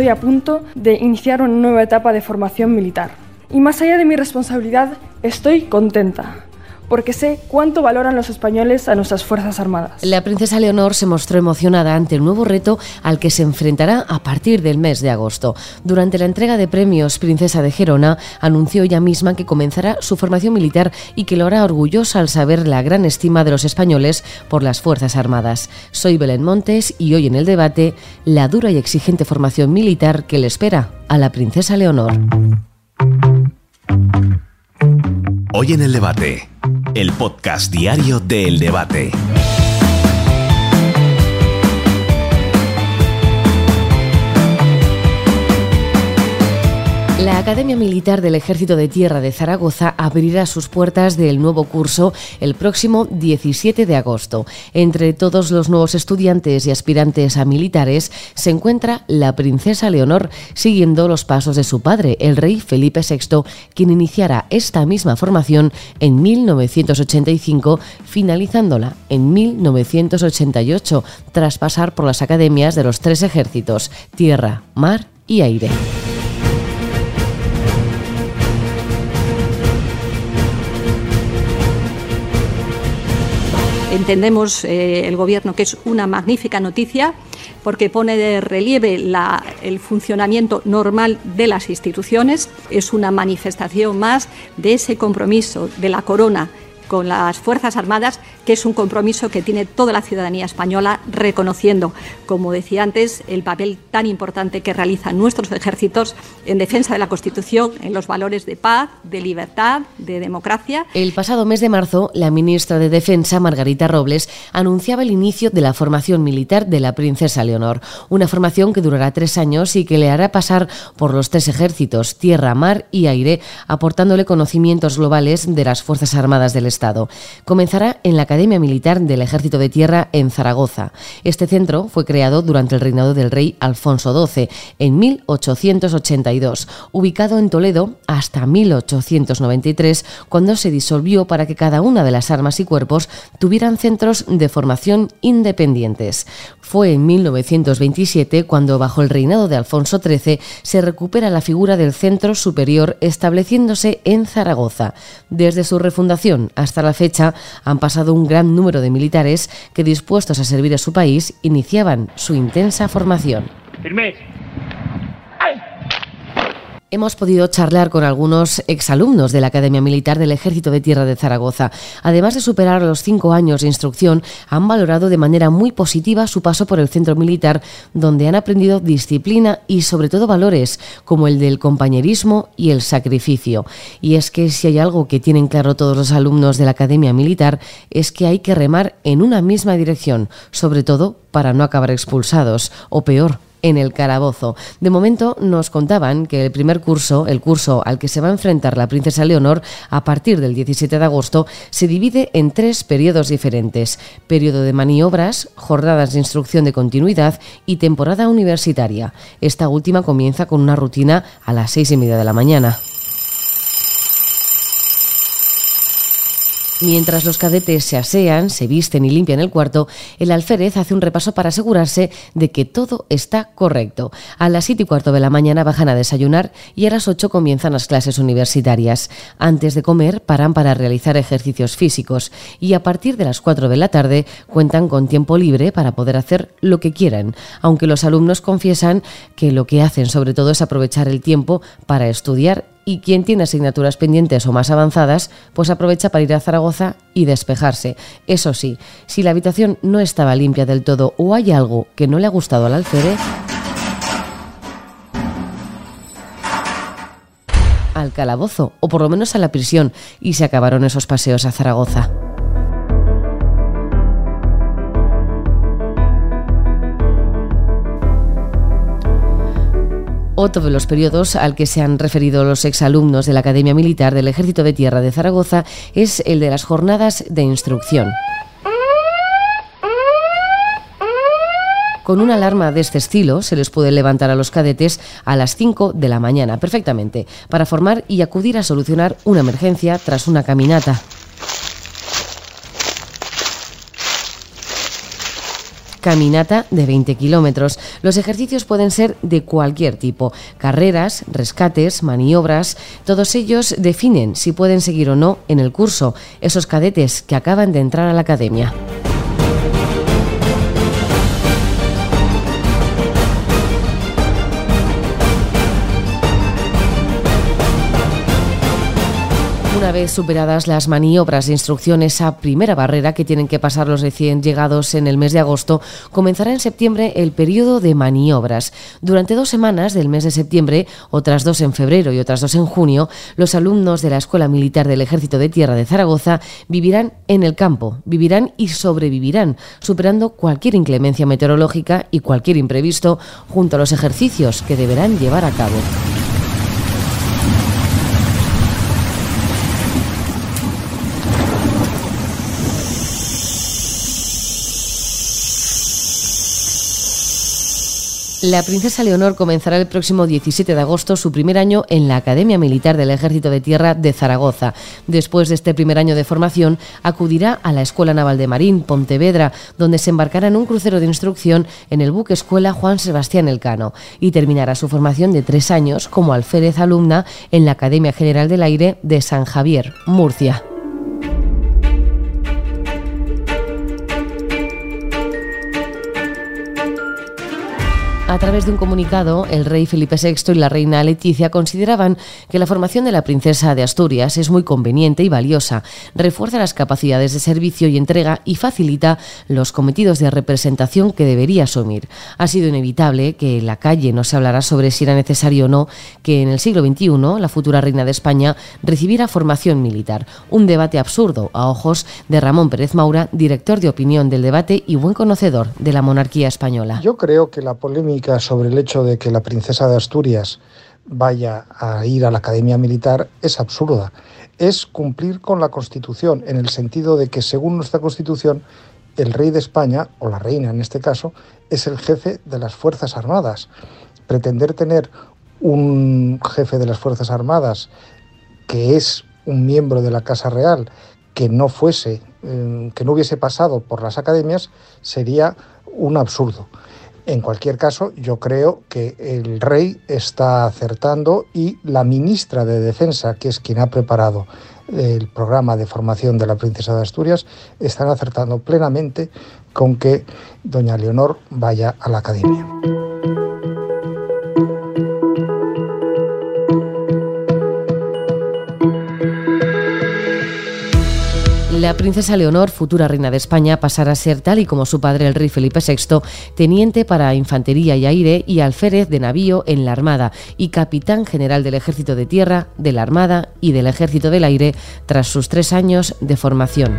estoy a punto de iniciar una nueva etapa de formación militar. Y más allá de mi responsabilidad, estoy contenta porque sé cuánto valoran los españoles a nuestras Fuerzas Armadas. La princesa Leonor se mostró emocionada ante el nuevo reto al que se enfrentará a partir del mes de agosto. Durante la entrega de premios Princesa de Gerona, anunció ella misma que comenzará su formación militar y que lo hará orgullosa al saber la gran estima de los españoles por las Fuerzas Armadas. Soy Belén Montes y hoy en el debate, la dura y exigente formación militar que le espera a la princesa Leonor. Hoy en el debate el podcast diario de El Debate. Academia Militar del Ejército de Tierra de Zaragoza abrirá sus puertas del nuevo curso el próximo 17 de agosto. Entre todos los nuevos estudiantes y aspirantes a militares se encuentra la princesa Leonor, siguiendo los pasos de su padre, el rey Felipe VI, quien iniciará esta misma formación en 1985, finalizándola en 1988, tras pasar por las academias de los tres ejércitos, tierra, mar y aire. Entendemos eh, el Gobierno que es una magnífica noticia porque pone de relieve el funcionamiento normal de las instituciones, es una manifestación más de ese compromiso de la corona con las Fuerzas Armadas, que es un compromiso que tiene toda la ciudadanía española reconociendo, como decía antes, el papel tan importante que realizan nuestros ejércitos en defensa de la Constitución, en los valores de paz, de libertad, de democracia. El pasado mes de marzo, la ministra de Defensa, Margarita Robles, anunciaba el inicio de la formación militar de la princesa Leonor, una formación que durará tres años y que le hará pasar por los tres ejércitos, tierra, mar y aire, aportándole conocimientos globales de las Fuerzas Armadas del Estado. Comenzará en la Academia Militar del Ejército de Tierra en Zaragoza. Este centro fue creado durante el reinado del rey Alfonso XII en 1882, ubicado en Toledo hasta 1893, cuando se disolvió para que cada una de las armas y cuerpos tuvieran centros de formación independientes. Fue en 1927 cuando, bajo el reinado de Alfonso XIII, se recupera la figura del Centro Superior estableciéndose en Zaragoza. Desde su refundación hasta hasta la fecha han pasado un gran número de militares que dispuestos a servir a su país iniciaban su intensa formación. Hemos podido charlar con algunos exalumnos de la Academia Militar del Ejército de Tierra de Zaragoza. Además de superar los cinco años de instrucción, han valorado de manera muy positiva su paso por el centro militar, donde han aprendido disciplina y sobre todo valores, como el del compañerismo y el sacrificio. Y es que si hay algo que tienen claro todos los alumnos de la Academia Militar, es que hay que remar en una misma dirección, sobre todo para no acabar expulsados, o peor, en el calabozo. De momento nos contaban que el primer curso, el curso al que se va a enfrentar la princesa Leonor a partir del 17 de agosto, se divide en tres periodos diferentes. Periodo de maniobras, jornadas de instrucción de continuidad y temporada universitaria. Esta última comienza con una rutina a las seis y media de la mañana. Mientras los cadetes se asean, se visten y limpian el cuarto, el alférez hace un repaso para asegurarse de que todo está correcto. A las siete y cuarto de la mañana bajan a desayunar y a las 8 comienzan las clases universitarias. Antes de comer paran para realizar ejercicios físicos y a partir de las 4 de la tarde cuentan con tiempo libre para poder hacer lo que quieran, aunque los alumnos confiesan que lo que hacen sobre todo es aprovechar el tiempo para estudiar y quien tiene asignaturas pendientes o más avanzadas, pues aprovecha para ir a Zaragoza y despejarse. Eso sí, si la habitación no estaba limpia del todo o hay algo que no le ha gustado al alférez, al calabozo o por lo menos a la prisión y se acabaron esos paseos a Zaragoza. Otro de los periodos al que se han referido los exalumnos de la Academia Militar del Ejército de Tierra de Zaragoza es el de las jornadas de instrucción. Con una alarma de este estilo se les puede levantar a los cadetes a las 5 de la mañana perfectamente para formar y acudir a solucionar una emergencia tras una caminata. Caminata de 20 kilómetros. Los ejercicios pueden ser de cualquier tipo, carreras, rescates, maniobras, todos ellos definen si pueden seguir o no en el curso esos cadetes que acaban de entrar a la academia. Superadas las maniobras de instrucción, esa primera barrera que tienen que pasar los recién llegados en el mes de agosto, comenzará en septiembre el periodo de maniobras. Durante dos semanas del mes de septiembre, otras dos en febrero y otras dos en junio, los alumnos de la Escuela Militar del Ejército de Tierra de Zaragoza vivirán en el campo, vivirán y sobrevivirán, superando cualquier inclemencia meteorológica y cualquier imprevisto junto a los ejercicios que deberán llevar a cabo. La princesa Leonor comenzará el próximo 17 de agosto su primer año en la Academia Militar del Ejército de Tierra de Zaragoza. Después de este primer año de formación, acudirá a la Escuela Naval de Marín, Pontevedra, donde se embarcará en un crucero de instrucción en el buque escuela Juan Sebastián Elcano y terminará su formación de tres años como alférez alumna en la Academia General del Aire de San Javier, Murcia. A través de un comunicado, el rey Felipe VI y la reina Leticia consideraban que la formación de la princesa de Asturias es muy conveniente y valiosa, refuerza las capacidades de servicio y entrega y facilita los cometidos de representación que debería asumir. Ha sido inevitable que en la calle no se hablará sobre si era necesario o no que en el siglo XXI la futura reina de España recibiera formación militar. Un debate absurdo a ojos de Ramón Pérez Maura, director de opinión del debate y buen conocedor de la monarquía española. Yo creo que la polémica sobre el hecho de que la princesa de Asturias vaya a ir a la Academia Militar es absurda. Es cumplir con la Constitución, en el sentido de que según nuestra Constitución, el rey de España, o la reina en este caso, es el jefe de las Fuerzas Armadas. Pretender tener un jefe de las Fuerzas Armadas que es un miembro de la Casa Real que no fuese, eh, que no hubiese pasado por las academias, sería un absurdo. En cualquier caso, yo creo que el rey está acertando y la ministra de Defensa, que es quien ha preparado el programa de formación de la princesa de Asturias, están acertando plenamente con que doña Leonor vaya a la academia. La princesa Leonor, futura reina de España, pasará a ser, tal y como su padre el rey Felipe VI, teniente para infantería y aire y alférez de navío en la Armada y capitán general del Ejército de Tierra, de la Armada y del Ejército del Aire tras sus tres años de formación.